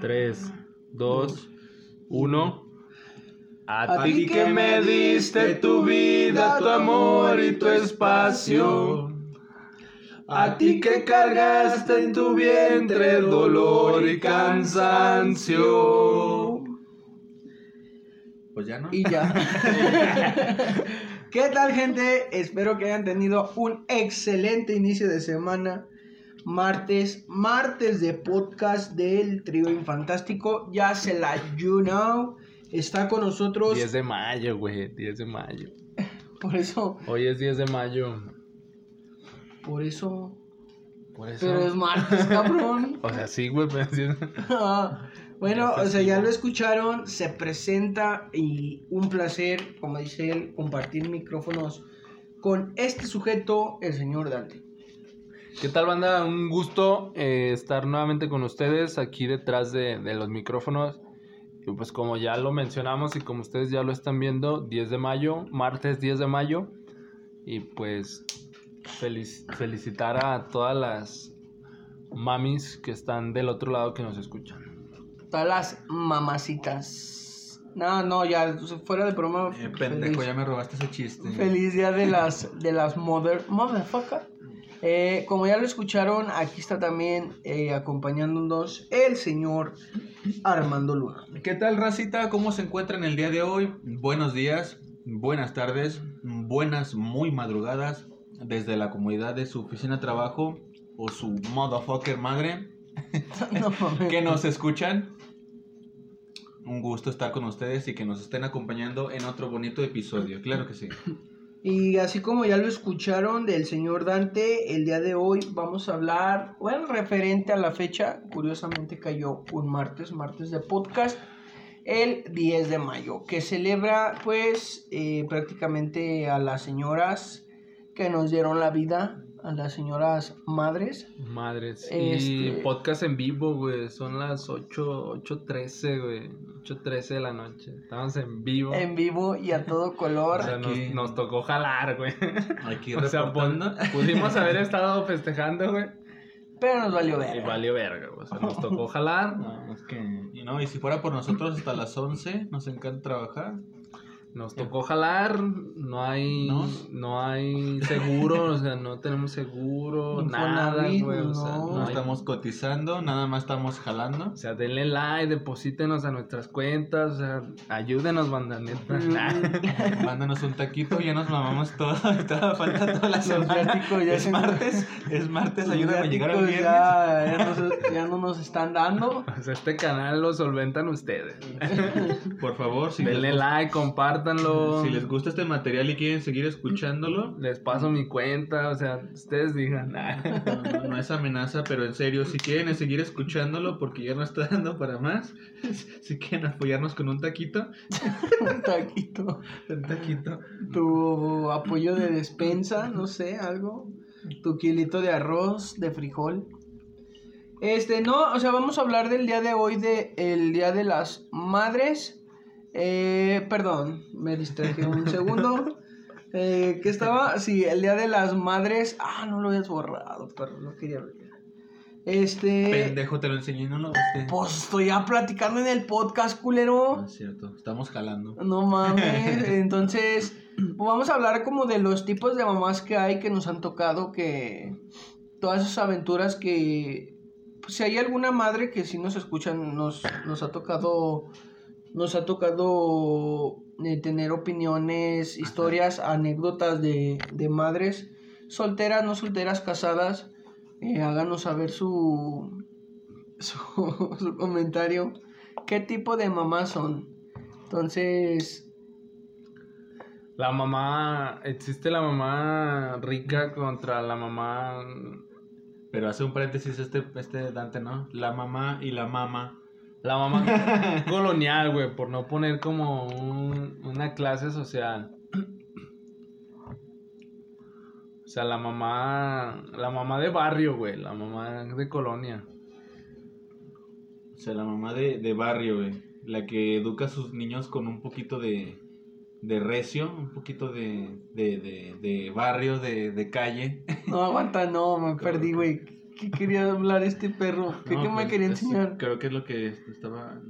3, 2, 1. A ti que me diste tu vida, tu amor y tu espacio. A ti que cargaste en tu vientre dolor y cansancio. Pues ya no. Y ya. ¿Qué tal, gente? Espero que hayan tenido un excelente inicio de semana. Martes, martes de podcast del trío infantástico. Ya se la you know. Está con nosotros. 10 de mayo, güey, 10 de mayo. Por eso, Hoy es 10 de mayo. por eso. Por eso. Pero es martes, cabrón. O sea, sí, güey, bueno, o sea, ya lo escucharon, se presenta y un placer, como dice él, compartir micrófonos con este sujeto, el señor Dante. ¿Qué tal, banda? Un gusto eh, estar nuevamente con ustedes aquí detrás de, de los micrófonos. Y pues como ya lo mencionamos y como ustedes ya lo están viendo, 10 de mayo, martes 10 de mayo. Y pues felic- felicitar a todas las mamis que están del otro lado que nos escuchan. Todas las mamacitas. No, no, ya fuera de broma. Eh, pendejo, feliz, ya me robaste ese chiste. feliz día de las de las mother motherfucker. Eh, como ya lo escucharon, aquí está también eh, acompañándonos el señor Armando Luna. ¿Qué tal, racita? ¿Cómo se encuentran el día de hoy? Buenos días, buenas tardes, buenas muy madrugadas desde la comodidad de su oficina de trabajo o su motherfucker madre No que nos escuchan. Un gusto estar con ustedes y que nos estén acompañando en otro bonito episodio. Claro que sí. Y así como ya lo escucharon del señor Dante, el día de hoy vamos a hablar, bueno, referente a la fecha, curiosamente cayó un martes, martes de podcast, el 10 de mayo, que celebra pues eh, prácticamente a las señoras que nos dieron la vida, a las señoras madres. Madres. Y Este- podcast en vivo, güey. Son las 8, 8.13, güey. 8.13 de la noche. Estamos en vivo. En vivo y a todo color. O sea, nos, tocó jalar, güey. Aquí O sea, pudimos haber estado festejando, güey. pero nos valió Y ver. valió verga, güey. O sea, nos tocó jalar. No, es que, y no, y si fuera por nosotros hasta las 11, nos encanta trabajar. Nos tocó jalar. No hay. ¿No? No, hay seguro. O sea, no tenemos seguro. Nada, güey. O sea, no. no No hay- estamos cotizando, nada más estamos jalando. O sea, denle like, deposítenos a nuestras cuentas, o sea, ayúdenos, banda neta. Mm. Mándanos un taquito, ya nos mamamos todo. Estaba falta toda la semana. ya es martes, es martes, ayúdame a llegar al viernes. ya, ya no, se- ya no nos están dando. O sea, este canal lo solventan ustedes. Por favor, si Denle like, compártanlo. si les gusta este material y quieren seguir escuchándolo, Les paso mi cuenta, o sea, ustedes digan. no, no- no es amenaza, pero en serio, si quieren seguir escuchándolo porque ya no está dando para más, si quieren apoyarnos con un taquito, Un taquito. un taquito. Tu apoyo de despensa, no sé, algo. Tu kilito de arroz, de frijol. Este, no, o sea, vamos a hablar del día de hoy, de el Día de las Madres. Eh, perdón, me distraje un segundo. Eh, ¿Qué estaba? Sí, el Día de las Madres. Ah, no lo habías borrado, pero no quería ver. Este. Pendejo, te lo enseñé y no lo viste. Pues estoy ya platicando en el podcast, culero. No es cierto, estamos jalando. No mames. Entonces, pues vamos a hablar como de los tipos de mamás que hay que nos han tocado, que todas esas aventuras que, pues, si hay alguna madre que sí nos escuchan, nos, nos ha tocado, nos ha tocado eh, tener opiniones, historias, anécdotas de, de madres solteras, no solteras, casadas. Eh, háganos saber su, su, su comentario. ¿Qué tipo de mamás son? Entonces, La mamá, existe la mamá rica contra la mamá. Pero hace un paréntesis este, este Dante, ¿no? La mamá y la mama. La mamá colonial, güey, por no poner como un- una clase social. O sea, la mamá, la mamá de barrio, güey, la mamá de colonia. O sea, la mamá de, de barrio, güey. La que educa a sus niños con un poquito de, de recio, un poquito de, de, de, de barrio, de, de calle. no aguanta, no, me perdí, güey. Qué quería hablar este perro? ¿Qué, No, qué me pues, quería es- enseñar? Creo que es lo que estaba.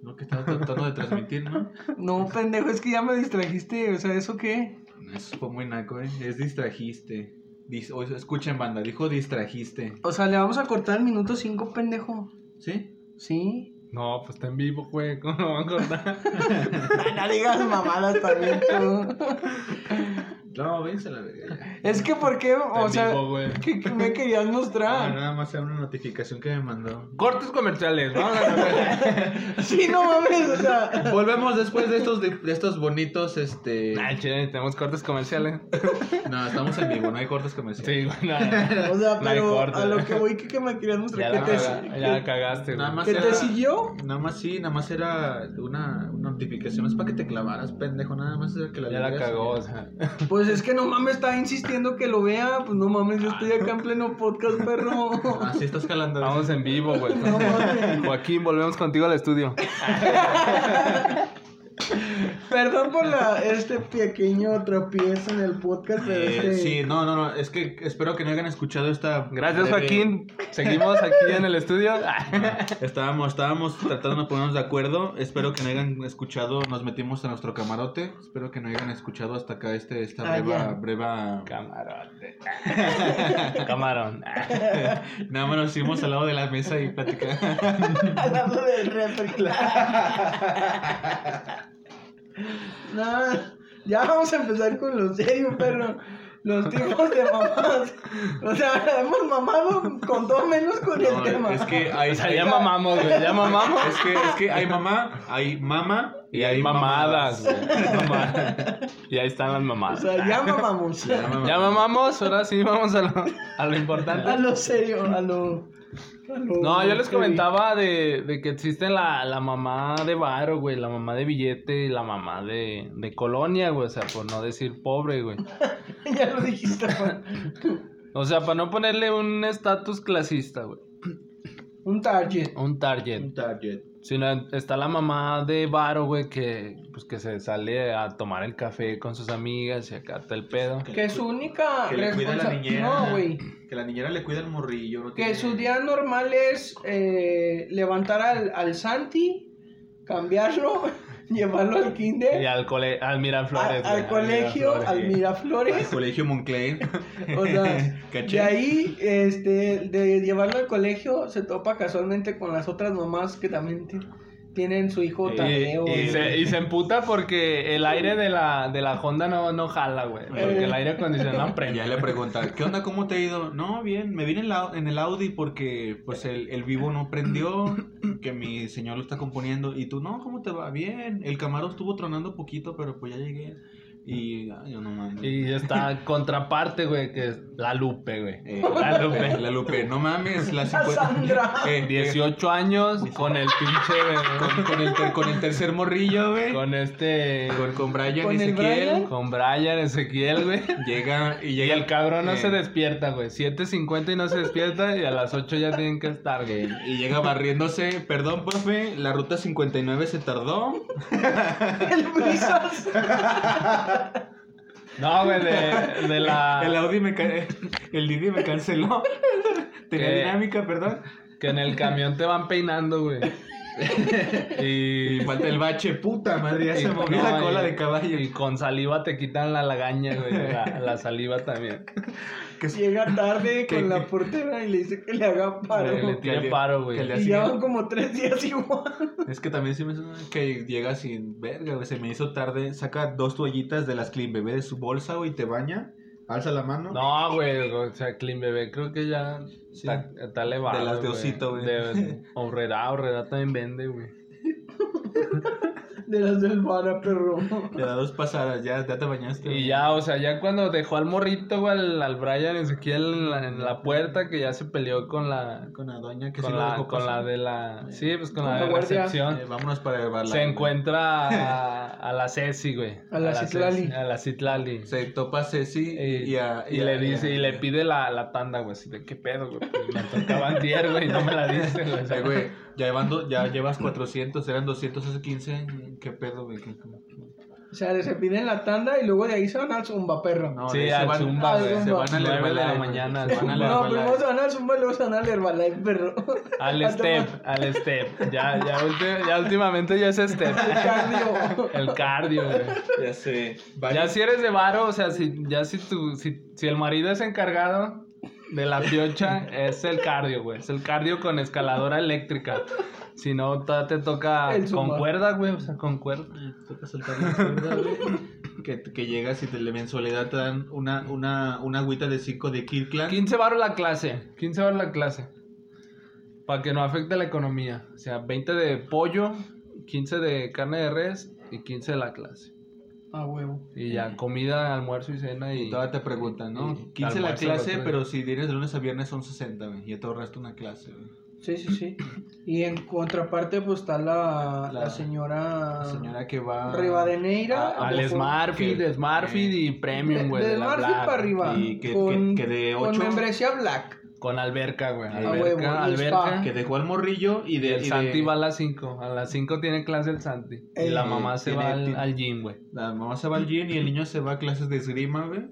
Lo que estaba tratando de transmitir, ¿no? No, pendejo, es que ya me distrajiste. O sea, ¿eso qué? Eso fue muy naco, ¿eh? Es distrajiste. Dis- o- escuchen, banda, dijo distrajiste. O sea, le vamos a cortar el minuto 5, pendejo. ¿Sí? ¿Sí? No, pues está en vivo, güey. ¿Cómo lo van a cortar? No digas mamadas también tú. No, a la verga. Es que, ¿por qué? O sea. ¿qué, qué me querías Ah, mostrar? nada más era una notificación que me mandó. Cortes comerciales, vamos a Sí, no mames, o sea. Volvemos después de estos, de, de estos bonitos, este... Ah, chile, tenemos cortes comerciales. No, estamos en vivo, no hay cortes comerciales. Sí, nada. O sea, No hay pero a lo que voy, ¿qué, qué me querías Ya mostrar? ¿Que te, ya que- cagaste, güey. Nada más que te siguió? Nada más sí, nada más era una, una notificación. Es para que te clavaras, pendejo. Nada más era que la Ya la cagó, o sea. Pues es que no mames, está insistiendo que lo vea. Pues no mames, yo estoy acá en pleno podcast, perro. Así estás calando. Vamos en vivo, güey. No mames. Joaquín, volvemos contigo al estudio. Perdón por la, este pequeño tropiezo en el podcast, pero Eh, este... Sí, no, no, no. Es que espero que no hayan escuchado esta. Gracias, breve- Joaquín. Seguimos aquí en el estudio. Estábamos, estábamos tratando de ponernos de acuerdo. Espero que no hayan escuchado. Nos metimos a nuestro camarote. Espero que no hayan escuchado hasta acá este, esta Ah, breva, breva. Camarote. Camarón. Nada más nos hicimos al lado de la mesa y platicamos. Hablando del refri. No, ya vamos a empezar con lo serio, perro. Los tipos de mamás. O sea, hemos mamado con todo menos con el tema. es que hay. O sea, ya mamamos, güey. Ya mamamos. Es que, es que hay mamá, hay mama Y hay mamadas, güey. Y ahí están las O mamadas. sea, ya mamamos. Ya mamamos. Ya mamamos, ahora sí vamos a lo, a lo A importante. lo serio, a lo. No, yo les comentaba de, de que existe la, la mamá de varo, güey, la mamá de billete y la mamá de, de colonia, güey, o sea, por no decir pobre, güey. ya lo dijiste. O sea, para no ponerle un estatus clasista, güey, Un target. un target. Un target. Sino está la mamá de varo, güey, que, pues, que se sale a tomar el café con sus amigas y acá está el pedo. Que su única Que le cuida a la niñera. No, güey. Que la niñera le cuida al morrillo. no Que tiene- su día normal es eh, levantar al, al Santi, cambiarlo, llevarlo al Y kinder, al, cole, al Miraflores, a- al, güey, colegio, Miraflores. al Miraflores. Colegio Moncler. O sea, ¿Caché? de ahí, este, de llevarlo al colegio, se topa casualmente con las otras mamás que también ti- tienen su hijo Y- Tadeo. Y, y- se, y se emputa porque el aire de la, de la Honda no, no jala, güey. Porque el aire acondicionado prende. ya le pregunta, ¿qué onda? ¿Cómo te ha ido? No, bien, me vine en, la- en el Audi porque pues el, el vivo no prendió, que mi señor lo está componiendo. Y tú, no, ¿cómo te va? Bien, el Camaro estuvo tronando poquito, pero pues ya llegué. Y, ay, yo no mames. Y esta contraparte, güey, que es la Lupe, güey. Eh, La Lupe. La Lupe, no mames, la Sandra. Eh, 18 años con el pinche, con, con el, ter- con el tercer morrillo, güey. Con, con este, con, Brian ¿Con el Ezequiel. Brian? con Brian Ezequiel, güey. Llega y Y llega el cabrón no eh, se despierta, güey. 7.50 y no se despierta y a las 8 ya tienen que estar, güey. Y llega barriéndose, perdón, profe, la ruta 59 se tardó. El brisas. No, güey, de, de la... El Audi me el Didi me canceló. Tenía dinámica, perdón. Que en el camión te van peinando, güey. Y falta el bache, puta madre, ya se y- movió no, la cola y- de caballo. Y con saliva te quitan la lagaña, güey. La, la saliva también. Que Llega tarde ¿Qué- con la portera y le dice que le haga paro. Le, le le- paro, que güey. le- Y ya van como tres días igual. Es que también sí me suena que llega sin verga, güey. Se me hizo tarde. Saca dos toallitas de las Clean Bebé de su bolsa, güey, y te baña. Alza la mano. No, güey, o sea, Clean Bebé creo que ya Sí. está, está elevado. De las de güey. osito, güey. De Horrera, Horrera también vende, güey. De las del vara, perro. Le da dos pasadas, ya, ya te bañaste. Y ya, o sea, ya cuando dejó al morrito, güey, al, al Brian Ezequiel en la, en la puerta, que ya se peleó con la... Con la doña que Con lo la, dejó con la de la... Sí, pues con, Con la la de guardia. recepción. Eh, vámonos para llevarla. Se encuentra a, a la Ceci, güey. A la Citlali. Ceci, A la Citlali. Se topa a Ceci Y, y, a, y a- le dice, a- y le pide la, la tanda, güey, así de qué pedo, güey. Pues me tocaba antier, güey, y no me la diste, güey. O sea, Eh, güey, ya, llevando, ya llevas 400, eran 200 hace 15. ¿Qué pedo, güey? ¿Qué- O sea, se piden la tanda y luego de ahí se van al zumba, perro. No, Sí, se al van, Zumba, al se Zumba. van al Nueve de la Herbalife, mañana, Se van al no, Herbalife. primero se van al zumba y luego se van al Herbalife, perro. Al step, al step. Ya, ya, ulti- ya últimamente ya es step. cardio. El cardio, güey. Ya sé. Ya si eres de varo, o sea, si, ya si, tu, si, si el marido es encargado de la piocha, es el cardio, güey. Es el cardio con escaladora eléctrica. Si no, te toca con cuerda, güey. O sea, con cuerda. Toca saltar la cuerda, güey. que, que llegas y te, de mensualidad te dan una, una, una agüita de 5 de Kirkland. 15 baros la clase. 15 baros la clase. Para que no afecte la economía. O sea, 20 de pollo, 15 de carne de res y 15 de la clase. A huevo. Y ya, comida, almuerzo y cena y... Y todavía te preguntan, ¿no? y 15 la clase, pero si vienes de lunes a viernes son 60, güey. Y ya te ahorraste una clase, güey. Sí, sí, sí. Y en contraparte, pues está la, la, La- señora, La señora que va... Rivadeneira. Ah, Al de- Smartfit, que- Smartfit y Premium, de, güey. de de la Smartfit Black. para arriba. Y que- con, que- que de con ocho- membresía Black. Con alberca, güey. A Alberca, alberca. spa. Que dejó al morrillo y Y de... el y de- Santi va a las 5. A las 5 tiene clase el Santi. y la mamá se tiene- va al, al gym, güey. La mamá se va al gym y el niño se va a clases de esgrima, güey.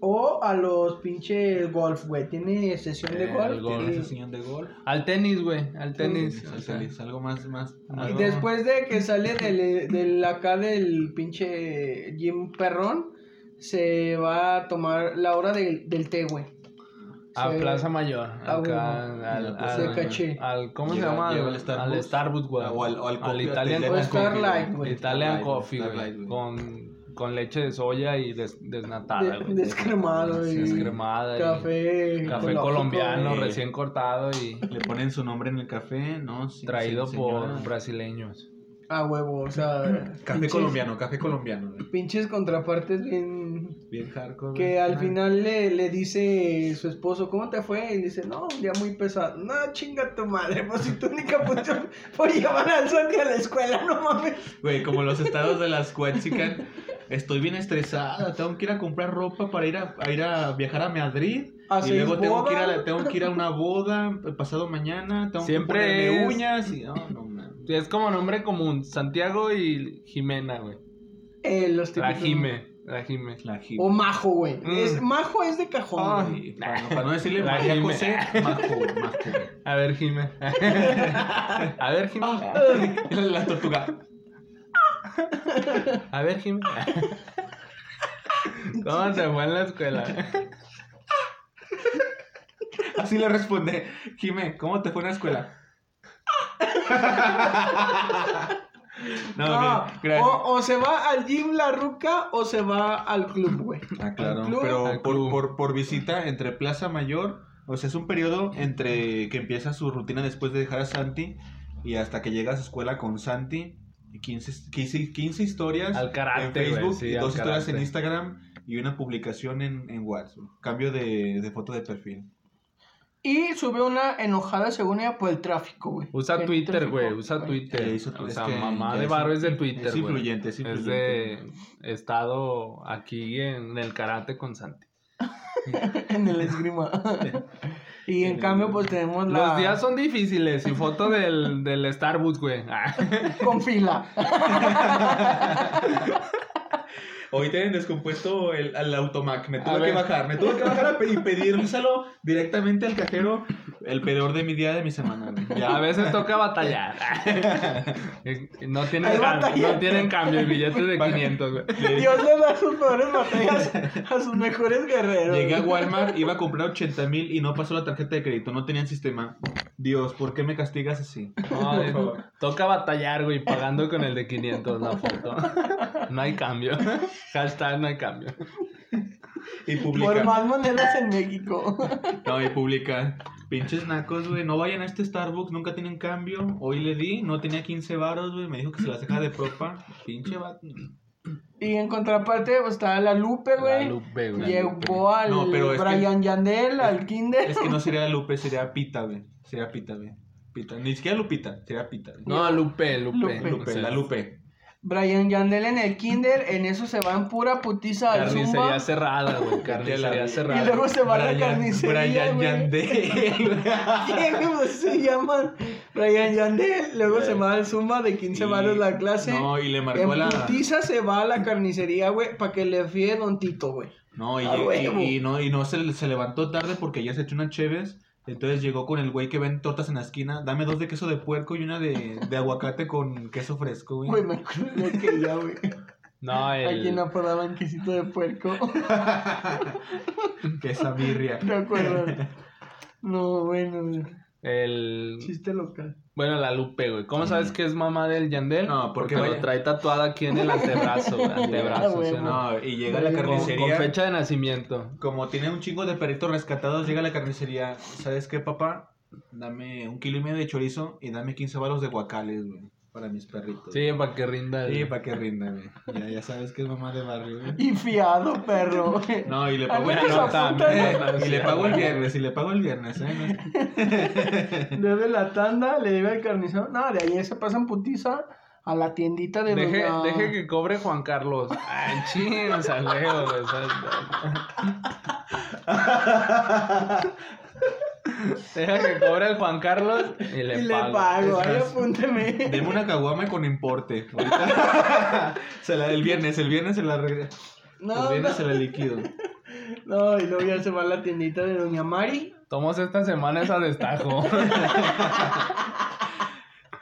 O a los pinches golf, güey. Tiene sesión de golf. golf. Tiene y- sesión de gol. Al tenis, güey. Al tenis. Sí, sea, sí, algo más, más, más Y Algo- después de que sale del, del acá del pinche Jim Perrón, se va a tomar la hora del, del té, güey. A Se- Plaza Mayor. Ah, Acá. bueno. al, al, al- ¿Cómo se Llega- llama? llega Al, Starbucks. al Starbucks, güey. O al- o al Italian, al Coffee, Starlight, güey. güey. Italian Coffee, güey. güey. Con, con leche de soya y des- desnatada, De- güey. descremado Sí, y descremada y Café. Café ecológico, colombiano güey. recién cortado y Le ponen su nombre en el café, ¿no? Sí, traído sí, por brasileños. A huevo, o sea. Café pinches- colombiano, café colombiano. güey. Pinches contrapartes bien. Bien hardcore. Que al Ah. final le, le dice su esposo, ¿cómo te fue? Y dice, no, un día muy pesado. No, chinga tu madre, pues si tu única función fue llevar al Santi a la escuela, no mames. Güey, como los estados de las Huachican. Estoy bien estresada, tengo que ir a comprar ropa para ir a, a ir a viajar a Madrid. A y luego tengo que, ir a la- tengo que ir a una boda el pasado mañana. Tengo Siempre que ponerme es- uñas. Y, no, no, mames. Es como nombre común, Santiago y Jimena, güey. Eh, los La típicos- Jime, la Jime. La Jim. O Majo, güey. Mm. Es, Majo es de cajón, Ah. güey. Para, no- para no decirle La María Jime. José, Majo, Majo. A ver, Jime. A ver, Jime. La, tortuga. A ver, Jime. ¿Cómo te fue en la escuela? Así le responde. Jime, ¿cómo te fue en la escuela? no, No, o, o se va al gym la ruca o se va al club, güey. Ah, claro, club. pero por, por, por visita entre Plaza Mayor, o sea, es un periodo entre que empieza su rutina después de dejar a Santi y hasta que llega a su escuela con Santi. y 15, 15, 15 historias Al karate, en Facebook güey, sí, y al dos historias en. Instagram y una publicación en, en WhatsApp. Cambio de, de foto de perfil. Y sube una enojada según ella por el tráfico, güey. Usa El Twitter, güey. Usa Twitter. O sea, que mamá de barro es de Twitter, es influyente, es Es de estado aquí en el karate con Santi. en el esgrima. y en En cambio, el- pues tenemos la. Los días son difíciles y foto del, del Starbucks, güey. Ah. con fila. Hoy tienen descompuesto el, al automac. Me A tuve que ver. bajar. Me tuve que bajar y pedírselo directamente al cajero. El peor de mi día de mi semana. güey. A Ya veces toca batallar. No tienen, cambio, no tienen cambio el billete de 500, güey. Dios le da sus peores batallas a sus mejores guerreros. Llegué a Walmart, iba a comprar 80 mil y no pasó la tarjeta de crédito. No tenían sistema. Dios, ¿por qué me castigas así? No, eh, toca batallar, güey, pagando con el de 500 la foto. No hay cambio. Hashtag no hay cambio. Y Por publica. más monedas en México. No, y publica. Pinches nacos, güey. No vayan a este Starbucks, nunca tienen cambio. Hoy le di, no tenía 15 varos, güey. Me dijo que se las deja de propa. Pinche vato. Y en contraparte pues, está la Lupe, güey. La Lupe, güey. Llegó al No, pero es que- Brian Yandel, al Kinder. Es que no sería Lupe, sería Pita, güey. Sería Pita, güey. Pita. Ni siquiera Lupita, sería Pita. güey. No, Lupe, Lupe. Lupe. Lupe, O sea, la Lupe. Brian Yandel en el Kinder, en eso se va en pura putiza al Carnicería cerrada, güey. Carnicería Y cerrada. Y luego se va a la Brian- carnicería, Brian güey. Yandel. ¿Quién pues, se llaman Ryan Yandel, luego se va al Zumba de 15 Y- varos la clase. No, y le marcó en la. putiza se va a la carnicería, güey, para que le fíe Don Tito, güey. No, huevo. y no, y no se, se levantó tarde porque ya se echó unas cheves. Entonces llegó con el güey que ven tortas en la esquina. Dame dos de queso de puerco y una de, de aguacate con queso fresco, güey. Güey, me acuerdo que ya, güey. No, Aquí el... no apodaban quesito de puerco. que esa birria. ¿Te acuerdas? No, bueno, güey. el... chiste local. Bueno, la Lupe, güey. ¿Cómo sabes que es mamá del Yandel? No, porque porque lo trae tatuado aquí en el antebrazo, güey. Antebrazo, Ah, ¿sí o no? No, y llega a la Con- Con, con carnicería. fecha de nacimiento. Como tiene un chingo de perritos rescatados, llega a la carnicería. ¿Sabes qué, papá? Dame un kilo y medio de chorizo y dame 15 balos de guacales, güey. Para mis perritos. Sí, para que rinda. el- Sí, para que rinda, güey. Ya, ya sabes que es mamá de barrio, güey. Y fiado, perro. No, y le pago el viernes. Y le pago el viernes, y le pago el viernes, ¿eh? Debe la tanda, le debe al carnicero. No, de ahí se pasan putiza a la tiendita de Deje, doña- deje que cobre Juan Carlos. Ay, ching, o sea, leo, güey, o sea, Deja que cobre el Juan Carlos y le Y le pago. ahí apúnteme. Deme una caguama con importe. Ahorita- se la, el viernes, el viernes se la No, el viernes no, se la liquido. no, y luego ya se va a la tiendita de doña Mari. Tomos esta semana esa destajo.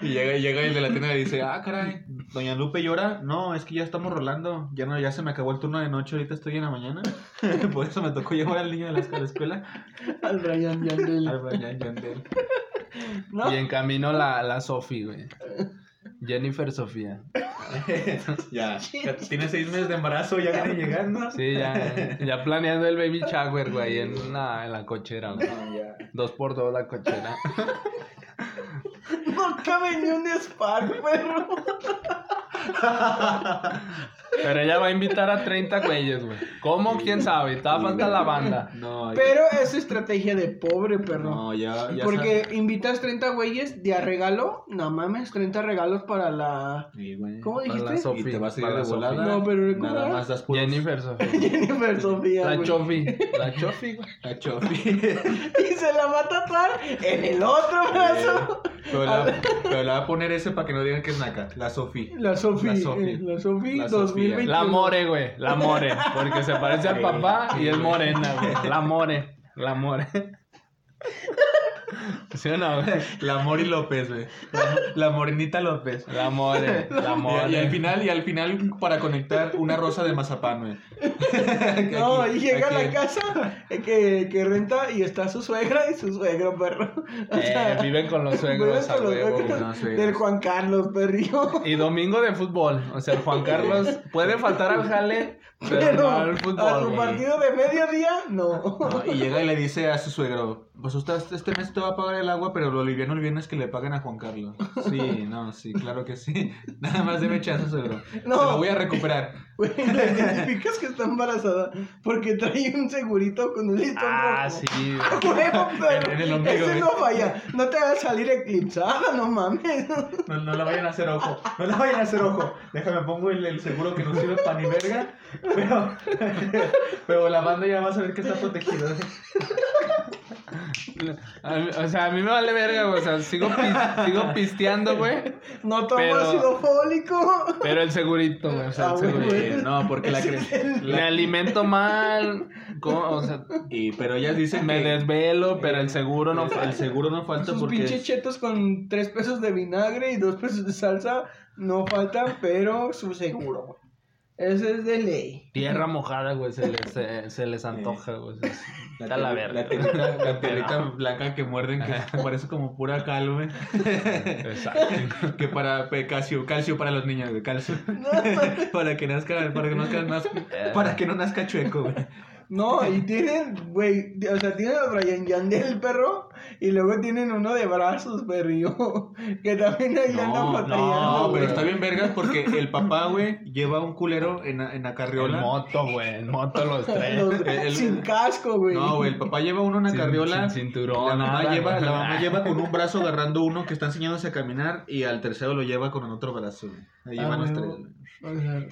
Y llega, y llega el de la tienda y le dice, ah, caray, doña Lupe llora. No, es que ya estamos rolando. Ya no, ya se me acabó el turno de noche, ahorita estoy en la mañana. Por eso me tocó llevar al niño de la escuela. a la escuela. Al Ryan Yandel. Al Brian Yandel. ¿No? Y en camino la, la Sofi, güey. Jennifer Sofía. ya, ya tiene seis meses de embarazo, ya viene llegando. Sí, ya, ya planeando el baby shower, güey, en la, en la cochera, güey. No, ya. Dos por dos la cochera. No cabe ni un Spark, perro. Pero ella va a invitar a 30 güeyes, güey. ¿Cómo? ¿Quién sabe? Todavía falta la banda. No, ya- Pero es estrategia de pobre, perro. no, ya, ya Porque invitas 30 güeyes de a regalo. No mames, 30 regalos para la. Sí, güey. ¿Cómo Para la dijiste? Sofi. Y te vas a ir para de la Sofi. volada. No, pero ¿cómo Nada era? más das puros- Jennifer Sofía. Jennifer Sofía. La güey. Chofi. La Chofi, güey. La chofi. Y se la va a tatuar en el otro brazo. pero, la, pero le va a poner ese para que no digan que es naca. La Sofi. La Sofi. La Sofi. eh, La Sofi La 2021. La More, güey. La More. Porque se parece al papá y es morena, güey. La More. La More. ¿Sí o no, güey? La Mori López, güey. La, la Morenita López. La More. La More. Y, y al final, y al final, para conectar, una rosa de mazapán, güey. No, Aquí- y llega a la casa eh, que, que renta y está su suegra y su suegro, perro. O Eh, viven con los suegros, viven a con los huevo, suegros güey. no, suegros. del Juan Carlos, perrillo. Y domingo de fútbol. O sea, el Juan Carlos puede faltar al jale, pero, Pero no al a fútbol. su güey. partido de mediodía, no. No, y llega y le dice a su suegro, pues usted este mes te va a pagar el agua, pero lo liviano el viernes que le paguen a Juan Carlos. Sí, no, sí, claro que sí. Nada más deme chance, suegro. No. Se lo voy a recuperar. Güey, la identificas que está embarazada porque trae un segurito con un listón Ah, rojo. sí, güey. Huevo, pero En el ombligo, ese no falla. No te va a salir eclipsada, no mames. No, no la vayan a hacer ojo. No la vayan a hacer ojo. Déjame pongo el, el seguro que no sirve para ni verga. Pero, pero la banda ya va a saber que está protegida. A mí- o sea, a mí me vale verga, güey. O sea, sigo, pis- sigo pisteando, güey. No tomo Pero- ácido fólico. Pero el segurito, güey. O sea, Ah, el güey, segurito. no, porque la, cre- Me la- alimento mal. ¿cómo? O sea, y, pero ellas dicen me que desvelo, pero el seguro no el, falta. el seguro no falta Sus porque pinches chetos con 3 pesos de vinagre y 2 pesos de salsa no faltan, pero su seguro, güey. Ese es de ley. Tierra mojada, güey. Se les, se, se les antoja, güey. Está la verga. La tierrita, la tierrita blanca que muerden, que parece como pura cal, güey. Exacto. Que para calcio, calcio para los niños, güey, calcio. para que nazca, para que no nazca, naz- para que no nazca chueco, güey. No, y tienen, güey, o sea, tienen a Brian Yandel, perro, y luego tienen uno de brazos, perrillo, que también ahí andan No, batallando. no, pero güey. está bien vergas porque el papá, güey, lleva un culero en, en la En carriola. moto, güey. En moto los tres. Los- el- el- sin casco, güey. No, güey, el papá lleva uno en la carriola. sin cinturón, La mamá, nada, lleva, la mamá lleva con un brazo agarrando uno que está enseñándose a caminar y al tercero lo lleva con el otro brazo, güey. Ahí Ah, llevan los huevo. tres, güey.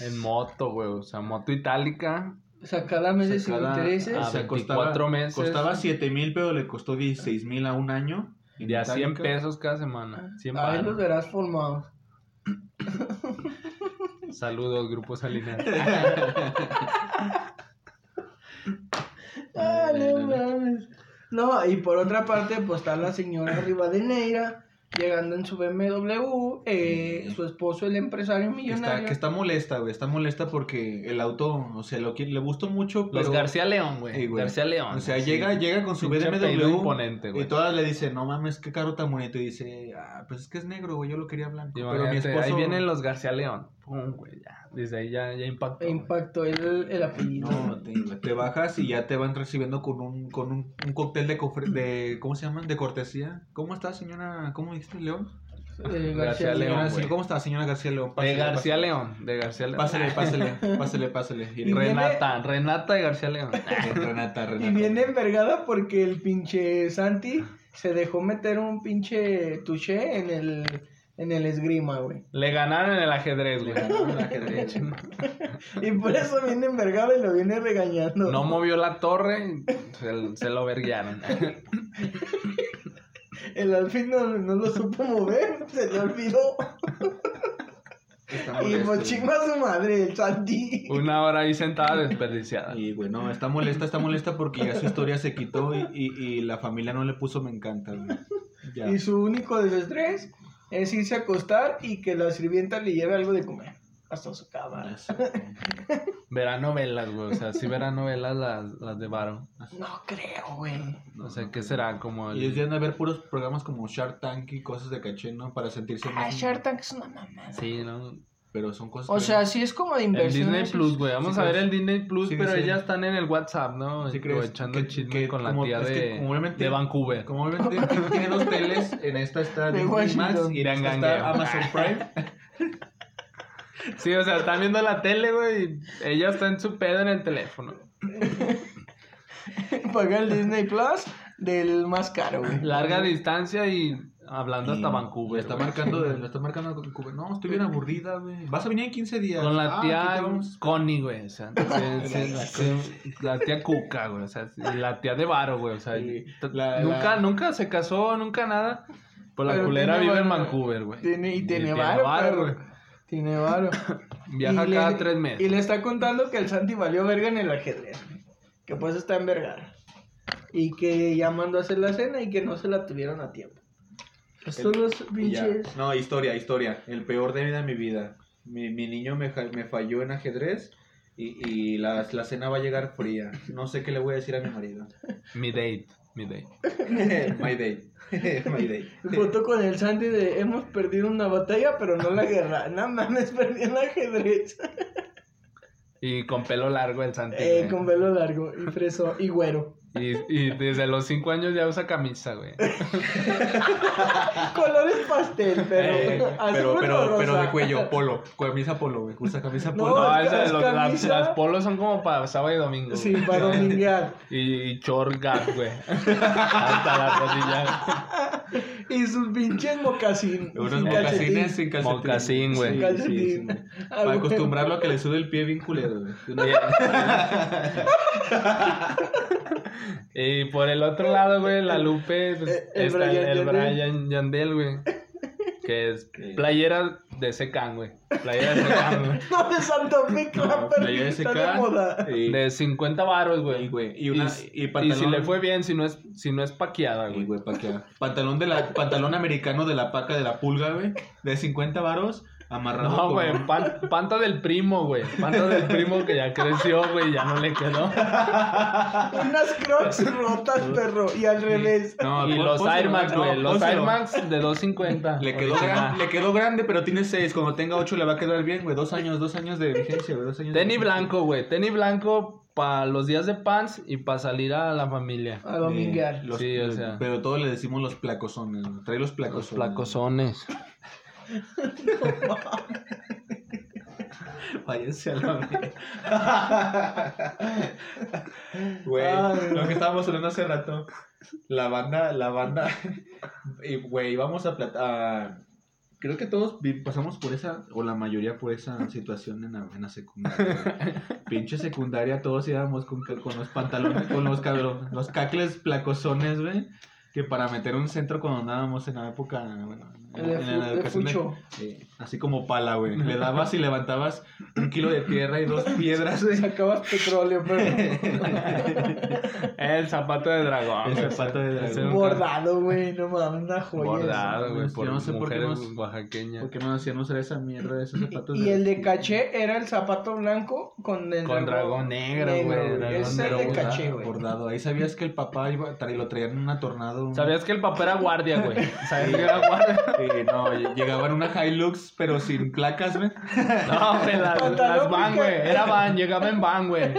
En moto, güey. O sea, moto itálica. Sacar las meses sin Sacada- intereses. a o sea, 24 meses. Costaba 7 mil, pero le costó 16 mil a un año. De a 100 itálica. pesos cada semana. 100 Ahí los verás formados. Saludos, Grupo Salinas. Ah, no mames. No, y por otra parte, pues está la señora Rivadeneira llegando en su BMW, eh, su esposo, el empresario Que está, millonario. que está molesta, güey. Está molesta porque el auto, o sea, lo que le gustó mucho, pero... Los García León, güey. García León. O sea, sí. llega, llega con su Pinche BMW imponente, güey. y todas le dicen, no mames, qué carro tan bonito. Y dice, ah, pues es que es negro, güey, yo lo quería blanco. Pero mi esposo... Ahí vienen los García León. Pum, güey, ya. Desde ahí ya, ya impactó. E impactó el, el apellido. No, te, te bajas y ya te van recibiendo con un, con un, un cóctel de, cofre- de, ¿cómo se llama? De cortesía. ¿Cómo está, señora? ¿Cómo dijiste, León? Eh, García García León. ¿Cómo está, señora García León? De García. León. De García León. Pásele, pásele, pásele, pásele. Y Y viene- Renata, Renata de García León. Renata, Renata. Y viene envergada porque el pinche Santi se dejó meter un pinche touché en el, en el esgrima, güey. Le ganaron en el ajedrez, Le güey. ganaron el ajedrez. Y por eso viene envergada y lo viene regañando. No movió la torre, se, se lo verguiaron. El alfil no, no lo supo mover, se le olvidó. Y pues güey. chinga a su madre, el Santi. Una hora ahí sentada desperdiciada. Y güey, no, está molesta, está molesta porque ya su historia se quitó y, y, y la familia no le puso me encanta, güey. Ya. Y su único desestrés es irse a acostar y que la sirvienta le lleve algo de comer hasta su cama. Verá novelas, güey. O sea, sí verá novelas las, las de Varo. No creo, güey. O sea, ¿qué será? Como el... Y llegan a ver puros programas como Shark Tank y cosas de caché, ¿no? Para sentirse Ah, más... Shark Tank es una mamada. Sí, ¿no? Pero son cosas... O que- sea, sí es como de El inversión. Disney Plus, güey. Vamos sí a ver el Disney Plus, Sí, pero sí. ellas están en el WhatsApp, ¿no? Sí crees echando que- chisme que con la tía es de, de Vancouver. Como obviamente tiene- dos teles, en esta está De Disney Max Washington. y en esta Gangangueo. está Amazon Prime. Sí, o sea, están viendo la tele, güey, y ella está en su pedo en el teléfono. Paga el Disney Plus del más caro, güey. Larga distancia y hablando hasta Vancouver. Está marcando, de- me está marcando Vancouver. No, estoy bien aburrida, güey. Vas a venir en 15 días. Con la Ah, tía. Connie, güey. O sea, la tía Cuca, güey. O sea, la tía de Varo, güey. O sea, la- nunca, la- nunca se casó, nunca nada. Pues la Pero culera vive en Vancouver, güey. Tiene, y tiene tiene varo, güey. Tiene varo. Viaja Y cada le- tres meses. Y le está contando que el Santi valió verga en el ajedrez. Que pues está en vergara. Y que ya mandó a hacer la cena y que no se la tuvieron a tiempo. Estos El- los pinches. No, historia, historia. El peor día de mi vida. Mi, mi niño me, me falló en ajedrez y, y la, la cena va a llegar fría. No sé qué le voy a decir a mi marido. Mi date, mi date. My day. My day. Foto con el Santi de hemos perdido una batalla, pero no la guerra. No mames, perdí el ajedrez. Y con pelo largo el Santi. Eh, con pelo largo y freso y güero. Y, y desde los cinco años ya usa camisa, güey. Colores pastel, pero. Eh, azul pero, o pero, pero de cuello, polo. Camisa polo, güey. Usa camisa No, polo. No, es es los- las, camisa. las polos son como para sábado y domingo. Sí, güey. para dominguear. Y, y short gap, güey. Hasta la rodilla. Y sus pinches mocasín. Unos sin mocasines sin calcetín. Mocasín, güey. Sin calcetín. sí. Para acostumbrarlo a que le sube el pie bien culero, güey. Y por el otro lado, güey, la Lupe, pues, Eh, el está Brian el. Brian Yandel, güey. Que es playera de Secan, güey. Playera de Secan, güey. No, de Santa Fe, No, playera de está de SK. moda. Y, De 50 varos, y, güey. güey, y, una, y, y, y pantalón. si le fue bien, si no es, si no es paqueada, Y, güey. güey, pa' que- Pantalón, de la, pantalón americano de la paca de la pulga, güey. De 50 varos, amarrado. No, con- güey, pan- panta del primo, güey. Panta del primo que ya creció, güey, ya no le quedó. Unas crocs rotas, perro. Y al revés. No, Y los Air Max, no, güey. Los. Air Max de 250. Le quedó, gran- le quedó grande, pero tiene 6. Cuando tenga 8 le va a quedar bien, güey. Dos años, dos años de vigencia, güey. Dos años de Tenis vigencia. blanco, güey. Tenis blanco para los días de pants y para salir a la familia. A dominguear. Los- Sí, o sea. Pero todos le decimos los placosones. güey. Trae los Los placosones. Placosones. Váyanse a la. Güey, lo que estábamos hablando hace rato. La banda, la banda. Y, güey, íbamos a plata. Creo que todos pasamos por esa, o la mayoría por esa situación en la, en la secundaria. Pinche secundaria, todos íbamos con, con los pantalones, con los, cabrón, los cacles placosones, güey. que para meter un centro cuando andábamos en la época, bueno, De en la de educación de- eh, así como pala, güey. Le dabas y levantabas un kilo de tierra y dos piedras, güey. Sacabas petróleo, pero El zapato de dragón. El zapato de dragón. Bordado, güey, no mames, una joya. Bordado, güey, Yo por no sé por qué mujeres nos- oaxaqueñas. ¿Por qué no hacían usar esa mierda de esos zapatos? Y el de caché era el zapato blanco con el Con dragón negro, güey, Ese es el de caché, güey. Bordado. Ahí sabías que el papá iba, tra- lo traían en una tornado. ¿Sabías que el papá era guardia, güey? ¿Sabías que era guardia? Eh, no, llegaba en una Hilux, pero sin placas, güey. No, güey, las, las van, güey. Era van, llegaba en van, güey.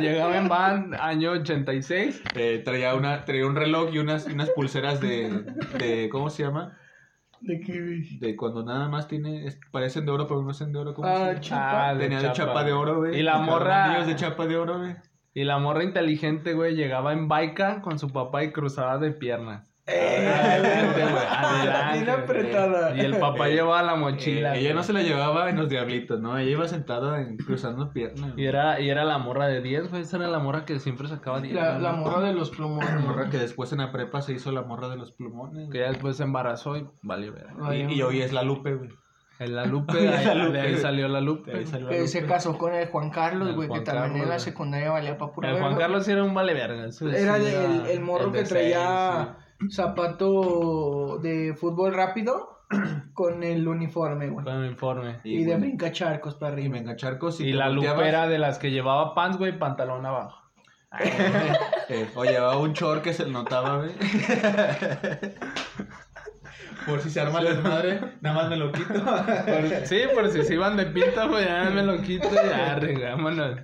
Llegaba en van, año 86. Eh, traía, una, traía un reloj y unas, unas pulseras de, de. ¿Cómo se llama? ¿De qué, güey? De cuando nada más tiene. es- parecen de oro, pero no son de oro. ¿Cómo se Ah, llama? chapa. Ah, Tenía de chapa de oro, güey. Y la morra. De chapa de oro, güey. Y la morra inteligente, güey, llegaba en baica con su papá y cruzaba de piernas. Eh, Adelante, güey, adelante, apretada. Y el papá llevaba la mochila. Eh, ella no se la llevaba en los diablitos, ¿no? Ella iba sentada en, cruzando piernas. Y era, y era la morra de 10, güey. Esa era la morra que siempre sacaba 10. La, morra de los plumones. La morra que después en la prepa se hizo la morra de los plumones. Que ya después se embarazó y valió ver. Ay, Y, y hoy es la Lupe, güey. En la Lupe, de ahí, la Lupe, de ahí güey. salió la Lupe. De ahí salió la Que Lupe. se casó con el Juan Carlos, güey, que también en la secundaria valía pa' pura El Juan verga. Carlos era un vale verga. Era el, el morro el que traía seis, zapato de fútbol rápido con el uniforme, güey. Con el informe. Y, de bueno, brincacharcos para Y arriba. venga, charcos. Y, te la volteabas, era de las que llevaba pants, güey, pantalón abajo. eh, o llevaba un short que se notaba, güey. Por si se arma la desmadre, nada más me lo quito. Por- sí, por si se iban de pinta, pues ya me lo quito y ya, regámonos.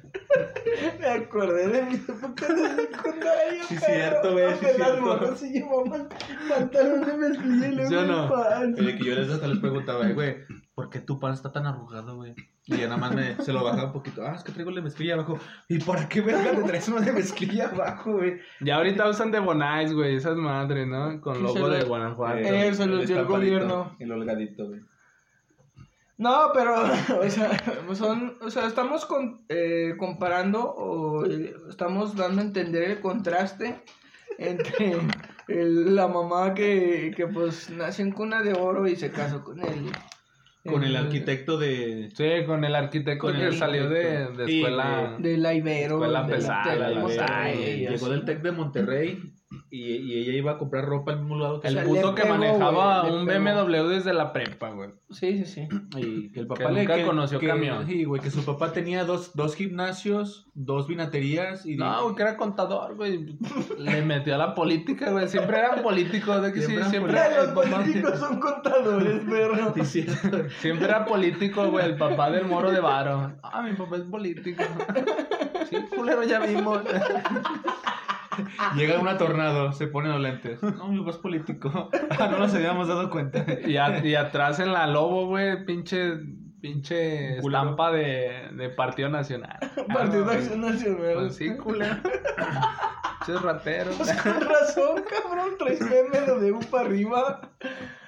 Me acordé de mis épocas de secundaria. Sí, cierto, güey, sí, cierto. se llevaban pantalón de mezclilla y luego ¿Sí o no? el. Oye, que yo les hasta les preguntaba, "Eh, güey, ¿por qué tu pan está tan arrugado, güey? Y ya nada más me, se lo bajaba un poquito. Ah, es que traigo la mezclilla abajo. ¿Y para qué verga te traes uno de mezclilla abajo, güey? Ya ahorita usan de Bonais, güey, esas madres, ¿no? Con logo se de Guanajuato. Eh, Eso lo dio el gobierno. El holgadito, güey. No, pero, o sea, son, o sea, estamos con, eh, comparando o eh, estamos dando a entender el contraste entre el- la mamá que, que pues nació en cuna de oro y se casó con el... Con el arquitecto de... Sí, con el arquitecto Con que el salió de, de Sí, escuela. De la Ibero. Escuela de la pesada, de la Ibero. y Llegó del Tec de Monterrey y, y ella iba a comprar ropa al mismo lado que El sea, le puto que pegó, manejaba le un pegó. BMW desde la prepa, güey. Sí, sí, sí. Y que el papá Que le- nunca conoció camión. Sí, güey, que su papá tenía dos, dos gimnasios, dos vinaterías y... No, güey, que era contador, güey. Le metió a la política, güey. Siempre eran políticos, de que Siempre sí, siempre. Los el papá- políticos son contadores, perro. Sí. Siempre era político, güey, el papá del moro de varo. Ah, mi papá es político. Sí, culero, ya vimos. Llega una tornado, se pone los lentes. No, mi papá es político. Ah, no nos habíamos dado cuenta. Y, a- y atrás en la lobo, güey, pinche, pinche estampa de, de Partido Nacional. Partido Ah, Nacional. Pues sí, culero. Pinches rateros. Pues con razón, cabrón, traes BMW para arriba.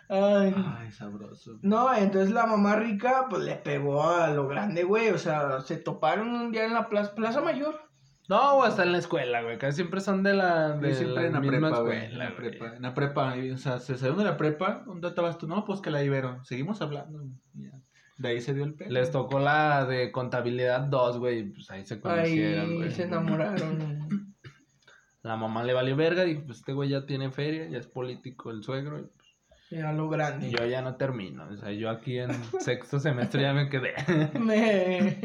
Ay. Ay, sabroso. No, entonces la mamá rica, pues le pegó a lo grande, güey. O sea, se toparon un día en la plaza, plaza Mayor. No, o hasta en la escuela, güey. Casi siempre son de la, de Sí, siempre en la misma prepa, güey. En escuela, la prepa. En la prepa. y, O sea, se salieron de la prepa. ¿Dónde estabas tú? No, pues que la Ibero. Seguimos hablando. ya. De ahí se dio el pelo. Les tocó la de contabilidad 2, güey. Pues ahí se conocieron, Ahí güey. se enamoraron. La mamá le valió verga. Dijo, pues este güey ya tiene feria, ya es político el suegro. Y Era lo grande. yo ya no termino. O sea, yo aquí en sexto semestre ya me quedé. Me...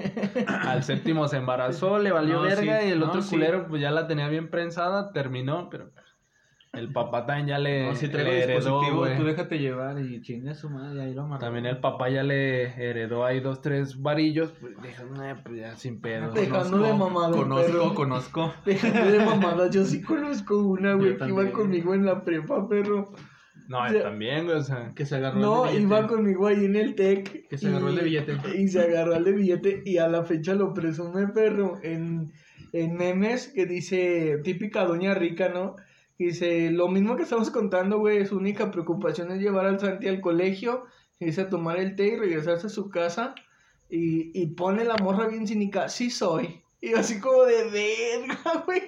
Al séptimo se embarazó, le valió No, verga. sí, y el no, otro sí. culero, pues ya la tenía bien prensada, terminó, pero. El papá también ya le, No, si traigo le heredó, dispositivo, tú déjate llevar y chinga su madre, ahí lo amarró. También el papá ya le heredó ahí dos, tres varillos. Pues "Nah, pues ya sin pedo. Dejando de mamado, Conozco, perro. conozco. Dejando de mamadas, yo sí conozco una, güey, que iba conmigo en la prepa, perro. No, él también, güey, o sea. Que se agarró No, el de billete. iba conmigo ahí en el TEC. Que se agarró el de billete. Y se agarró el de billete y a la fecha lo presume, perro, en, en memes que dice, típica doña rica, ¿no? Dice, lo mismo que estamos contando, güey, su única preocupación es llevar al Santi al colegio, irse a tomar el té y regresarse a su casa. Y, y pone la morra bien cínica, sí soy. Y yo así como de verga, güey.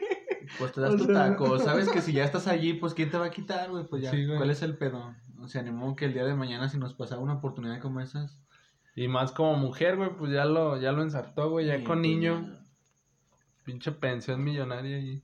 Pues te das O tu sea- taco. Sabes que si ya estás allí, pues ¿quién te va a quitar, güey? Pues ya, Sí, güey. ¿cuál es el pedo? O sea, animó que el día de mañana si nos pasaba una oportunidad como esas. Y más como mujer, güey, pues ya lo, ya lo ensartó, güey, ya sí, con pues, niño. ya. Pinche pensión millonaria y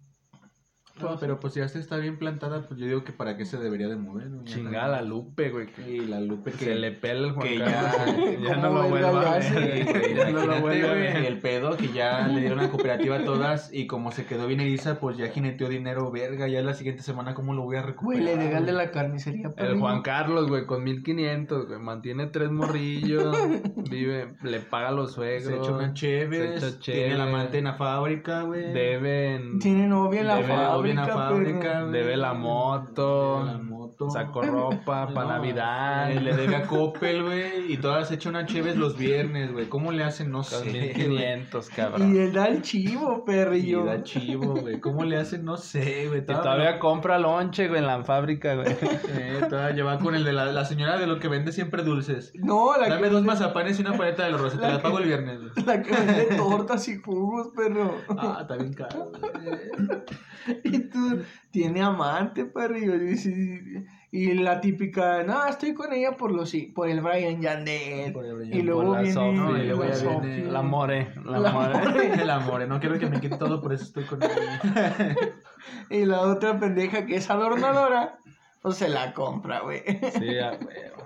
No, pero pues ya se está bien plantada, pues yo digo que para qué se debería de mover, güey. Ya chingada la Lupe, güey. Y la Lupe que... Se le pela el Juan que Carlos. ya- Ya, no ¿Cómo lo vuelva a ver. Güey, Ya no lo güey, el pedo que ya le dieron la cooperativa a todas y como se quedó bien eriza, pues ya jineteó dinero, verga, ya la siguiente semana cómo lo voy a Güey, recuperar. le debe al de la carnicería. El. Juan Carlos, güey, con 1500, güey, mantiene tres morrillos, vive, le paga a los suegros, se echó una echa tiene la amante en la fábrica, güey. deben, Tiene novia en la fábrica, fábrica. fábrica, güey. debe la moto, Debe la moto. Sacó ropa para No, Navidad, le debe a Coppel, güey, y todas se echan una chévez los viernes, güey. ¿Cómo le hacen? No sé. güey. 1500, Y cabrón. él da el chivo, Y perrillo. da chivo, güey. ¿Cómo le hacen? No sé, güey. Y todavía compra lonche, güey, en la fábrica, güey. Eh, todavía lleva con el de la, la señora de lo que vende siempre dulces. No, la Dame que, dos mazapanes y una paleta de los rosas. Te La pago que- el viernes. güey. la que vende tortas y jugos, perro. Ah, está bien caro. güey. Y tú, tiene amante, perrillo. Y, sí, y la típica, no, estoy con ella por los por el Brian Yandel. Por el Brian, y luego por la viene Sophie, No, y luego la ya viene La more, la, La more. more. No quiero que me quite todo, por eso estoy con ella. Y la otra pendeja que es adornadora, pues se la compra, güey. Sí, a huevo.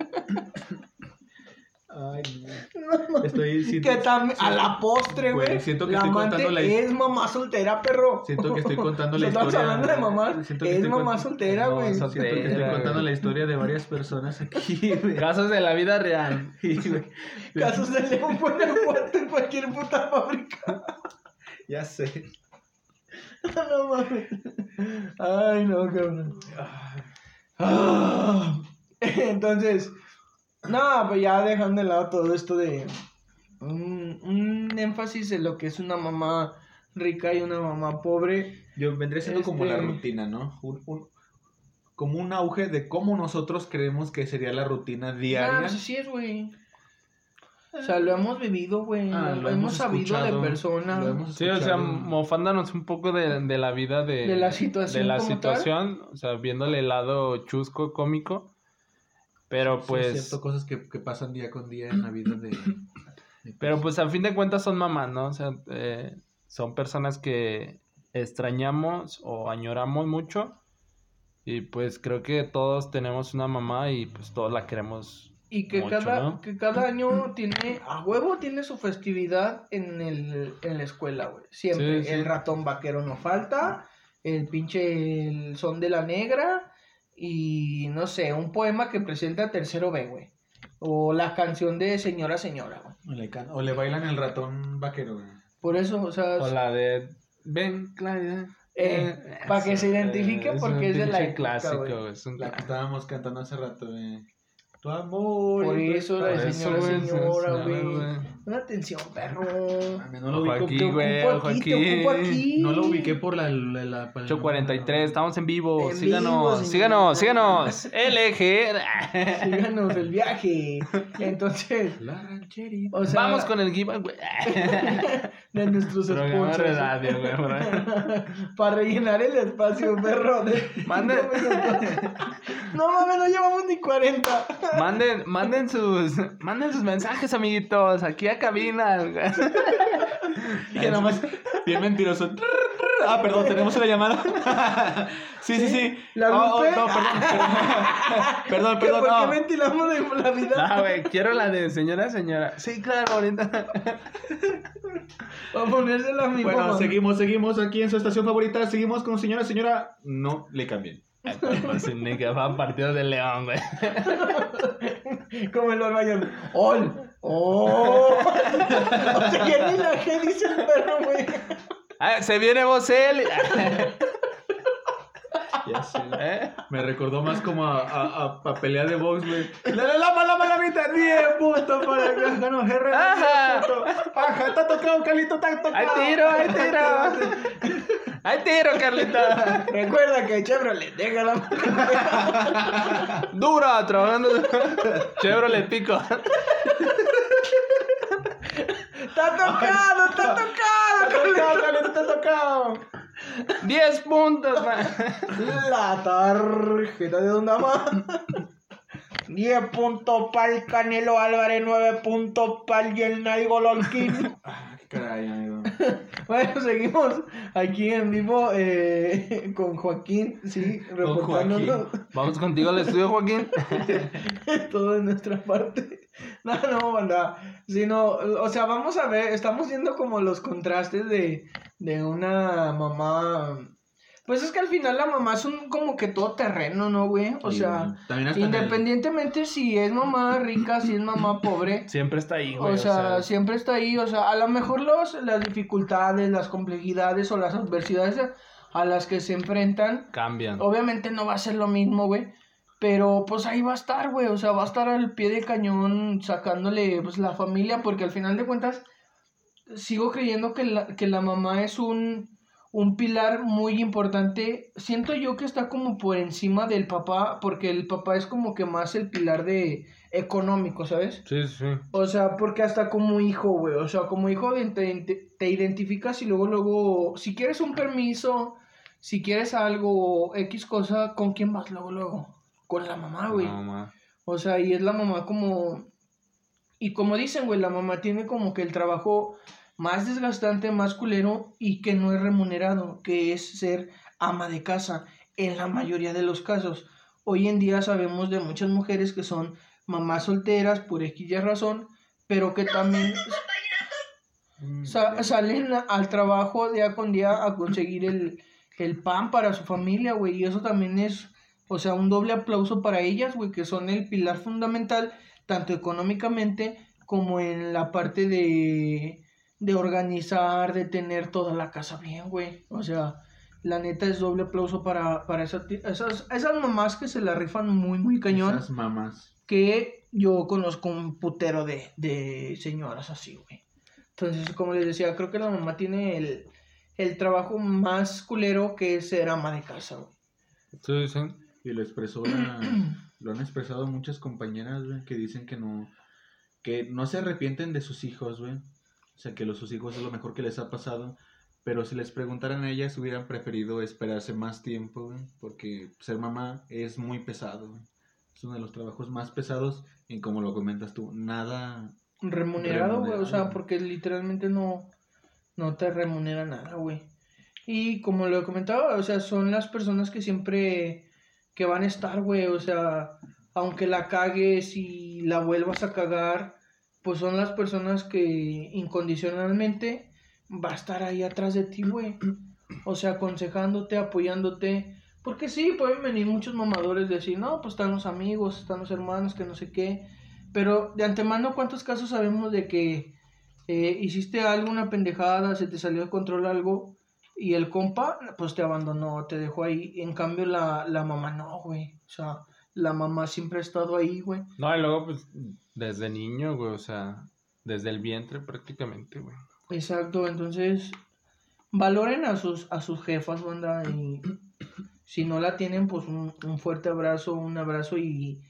Ay, no. Estoy siento, Que también, a la postre, Güey, siento que la estoy contando la his- es mamá soltera, perro. siento que estoy contando la Estamos historia. hablando de mamá. Siento que Es estoy mamá soltera, güey. soltera. Siento que estoy contando la historia de varias personas aquí, güey. Casos de la vida real. Sí. Casos de León Guanajuato en cualquier puta fábrica. Ya sé. no mames. Ay, no, cabrón. Ah. Entonces, no, pues ya dejando de lado todo esto de un, un énfasis en lo que es una mamá rica y una mamá pobre. Yo vendría siendo como Este- la rutina, ¿no? Un- un- como un auge de cómo nosotros creemos que sería la rutina Ah, diaria. pues así es, güey. O sea, lo hemos vivido, güey. Ah, lo, hemos sabido de personas. Sí, o sea, mofándonos un poco de, de la vida de, De la situación de la como situación, o sea, viéndole el lado chusco, cómico. Pero Sí, pues, es cierto, cosas que, que pasan día con día en la vida de... de pero pues a fin de cuentas son mamás, ¿no? O sea, eh, son personas que extrañamos o añoramos mucho. Y pues creo que todos tenemos una mamá y pues todos la queremos. Y que, Mucho, cada, ¿no? que cada año tiene, a huevo tiene su festividad en, el, en la escuela, güey. Siempre. Sí, sí. El ratón vaquero no falta, el pinche el son de la negra y no sé, un poema que presenta tercero B, güey. O la canción de Señora Señora, güey. O le, can- o le bailan el ratón vaquero, güey. Por eso, o sea, O la de. Ven, Claudia. Eh, pa' que se identifique un porque es de la época, clásico, güey. güey, es un La que estábamos cantando hace rato, güey. Tu amor. Por eso la de señora, señora, señora, güey. Una atención, perro. No lo ubico, aquí, güey, ojo aquí, no lo ubiqué por la... la, la- la- 843, estamos en vivo. En síganos, vivo, síganos, síganos. LG. Síganos el viaje. Entonces, La rancherita. o sea, Vamos con el giveaway. de nuestros sponsors. Para rellenar el espacio, perro. De Mande-. No mames, no llevamos ni 40. Manden, manden sus, manden sus mensajes, amiguitos, aquí a cabina. güey. Y que nomás, bien mentiroso. Ah, perdón, tenemos una llamada. Sí, sí, sí. ¿La Oh, oh, no, perdón, perdón. Perdón, ¿Qué, perdón, ¿Por qué ventilamos de la vida? No, güey, quiero la de señora, señora. Sí, claro, ahorita. Para ponérsela a mi Bueno, mamá. seguimos, seguimos aquí en su estación favorita. Seguimos con señora, señora. No le cambien. Pues ni que va a partido de León, güey. Como el Orbañón. ¡Ol! ¡Oh! o sea, ya ni la G dice el perro, güey. Ah, se viene Bosel. Ya sé. ¿Eh? Me recordó más como a, a, a, a pelea de box, güey. La la la la la mitad, 10 puntos para acá. Ganó GR. Ajá. Ajá, está tocado, Calito, está tocado. ¡Hay tiro, hay tiro! ¡Hay tiro, Carlita! Recuerda que Chevrolet, déjala. Dura, trabajando. Chevrolet Pico. ¡Está tocado, está tocado! Está 10 puntos, man. La tarjeta de Don Dama. 10 puntos para el Canelo Álvarez, 9 puntos para el. Ah, qué caray, amigo. Bueno, seguimos aquí en vivo eh, con Joaquín, sí, Con reportándonos Vamos contigo al estudio, Joaquín. todo de nuestra parte. No, no, banda. Sino, o sea, vamos a ver, estamos viendo como los contrastes de, de una mamá. Pues es que al final la mamá es un como que todo terreno, ¿no, güey? O Sí, sea, el- independientemente si es mamá rica, si es mamá pobre. Siempre está ahí, güey. O sea, siempre está ahí, o sea, a lo mejor los, las dificultades, las complejidades o las adversidades a las que se enfrentan, cambian. obviamente no va a ser lo mismo, güey, pero pues ahí va a estar, güey, o sea, va a estar al pie de cañón sacándole pues la familia, porque al final de cuentas sigo creyendo que la, que la mamá es un, un pilar muy importante, siento yo que está como por encima del papá, porque el papá es como que más el pilar de económico, ¿sabes? Sí, sí. O sea, porque hasta como hijo, güey. O sea, como hijo te- te identificas y luego, luego, si quieres un permiso, si quieres algo, X cosa, ¿con quién vas luego, luego? Con la mamá, güey. No. O sea, y es la mamá como... Y como dicen, güey, la mamá tiene como que el trabajo más desgastante, más culero y que no es remunerado, que es ser ama de casa, en la mayoría de los casos. Hoy en día sabemos de muchas mujeres que son mamás solteras por X razón, pero que también sa- salen al trabajo día con día a conseguir el, el pan para su familia, güey, y eso también es, o sea, un doble aplauso para ellas, güey, que son el pilar fundamental, tanto económicamente como en la parte de, de organizar, de tener toda la casa bien, güey, o sea, la neta es doble aplauso para, para esa ti- esas, esas mamás que se la rifan muy, muy cañón Esas mamás. que yo conozco un putero de, de señoras así, güey. Entonces, como les decía, creo que la mamá tiene el, el trabajo más culero que es ser ama de casa, güey. Sí. Y lo expresó la- lo han expresado muchas compañeras, güey, que dicen que no, que no se arrepienten de sus hijos, güey. O sea, que los sus hijos es lo mejor que les ha pasado. Pero si les preguntaran a ellas, hubieran preferido esperarse más tiempo, güey. Porque ser mamá es muy pesado, güey. Es uno de los trabajos más pesados. Y como lo comentas tú, nada. Remunerado, güey, o sea, porque literalmente no, no te remunera nada, güey. Y como lo comentaba, o sea, son las personas que siempre, que van a estar, güey, o sea, aunque la cagues y la vuelvas a cagar, pues son las personas que incondicionalmente va a estar ahí atrás de ti, güey. O sea, aconsejándote, apoyándote. Porque sí, pueden venir muchos mamadores de decir, no, pues están los amigos, están los hermanos, que no sé qué. Pero de antemano, ¿cuántos casos sabemos de que eh, hiciste algo, una pendejada, se te salió de control algo y el compa, pues te abandonó, te dejó ahí? En cambio, la, la mamá no, güey. O sea, la mamá siempre ha estado ahí, güey. No, y luego, pues, desde niño, güey, o sea, desde el vientre prácticamente, güey. Exacto, entonces valoren a sus, a sus jefas, banda, y si no la tienen, pues un, un fuerte abrazo, un abrazo y,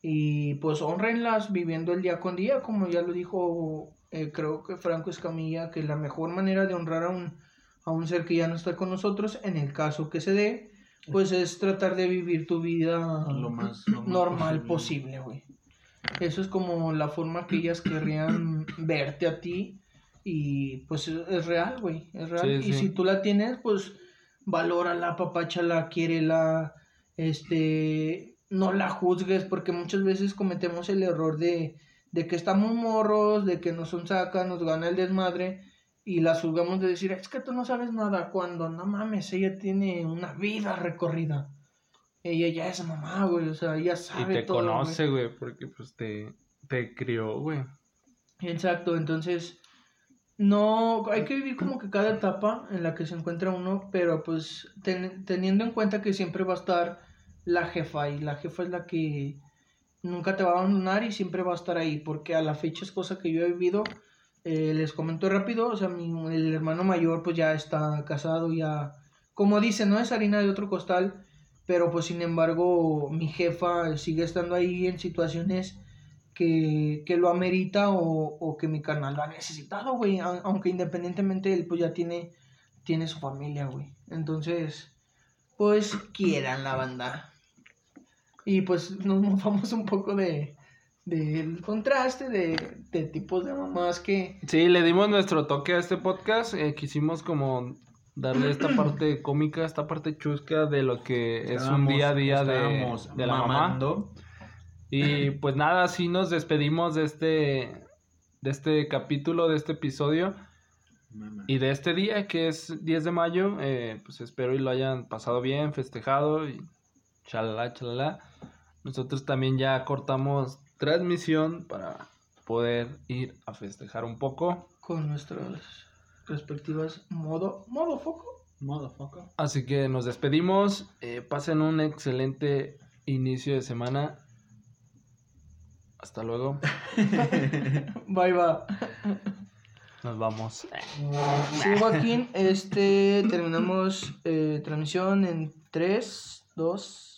y pues honrenlas viviendo el día con día, como ya lo dijo, eh, creo que Franco Escamilla, que la mejor manera de honrar a un, a un ser que ya no está con nosotros, en el caso que se dé, pues es tratar de vivir tu vida Lo más, lo más normal posible, güey. Eso es como la forma que ellas querrían verte a ti y pues es, real, güey, es real. Sí, y sí. si tú la tienes, pues valórala, papáchala, quiérela, este, no la juzgues porque muchas veces cometemos el error de, de que estamos morros, de que nos son saca, nos gana el desmadre y la juzgamos de decir, es que tú no sabes nada cuando no mames, ella tiene una vida recorrida. Ella ya es mamá, güey, o sea, ella Y sabe te todo, güey. conoce, güey, porque, pues, te, te crió, güey. Exacto, entonces no hay que vivir como que cada etapa en la que se encuentra uno, pero pues ten- teniendo en cuenta que siempre va a estar la jefa y la jefa es la que nunca te va a abandonar y siempre va a estar ahí, porque a la fecha es cosa que yo he vivido. Eh, les comento rápido, o sea, mi, el hermano mayor pues ya está casado, ya, como dice, no es harina de otro costal, pero pues sin embargo mi jefa sigue estando ahí en situaciones que, que lo amerita o, o que mi canal lo ha necesitado, güey. Aunque independientemente él pues ya tiene, tiene su familia, güey. Entonces, pues quieran la banda. Y pues nos mofamos un poco de del contraste de, de tipos de mamás que... Sí, le dimos nuestro toque a este podcast. eh, quisimos como darle esta parte cómica, esta parte chusca de lo que es un día a día de, Estábamos de la mamá. mamando. Y pues nada, así nos despedimos de este, de este capítulo, de este episodio Mamá. y de este día que es 10 de mayo. eh, pues espero y lo hayan pasado bien, festejado y chalala, chalala. Nosotros también ya cortamos transmisión para poder ir a festejar un poco. con nuestras respectivas modo modo foco Motherfucker. Así que nos despedimos. eh, pasen un excelente inicio de semana. Hasta luego. bye va Nos vamos. sí Joaquín este terminamos eh, transmisión en 3 2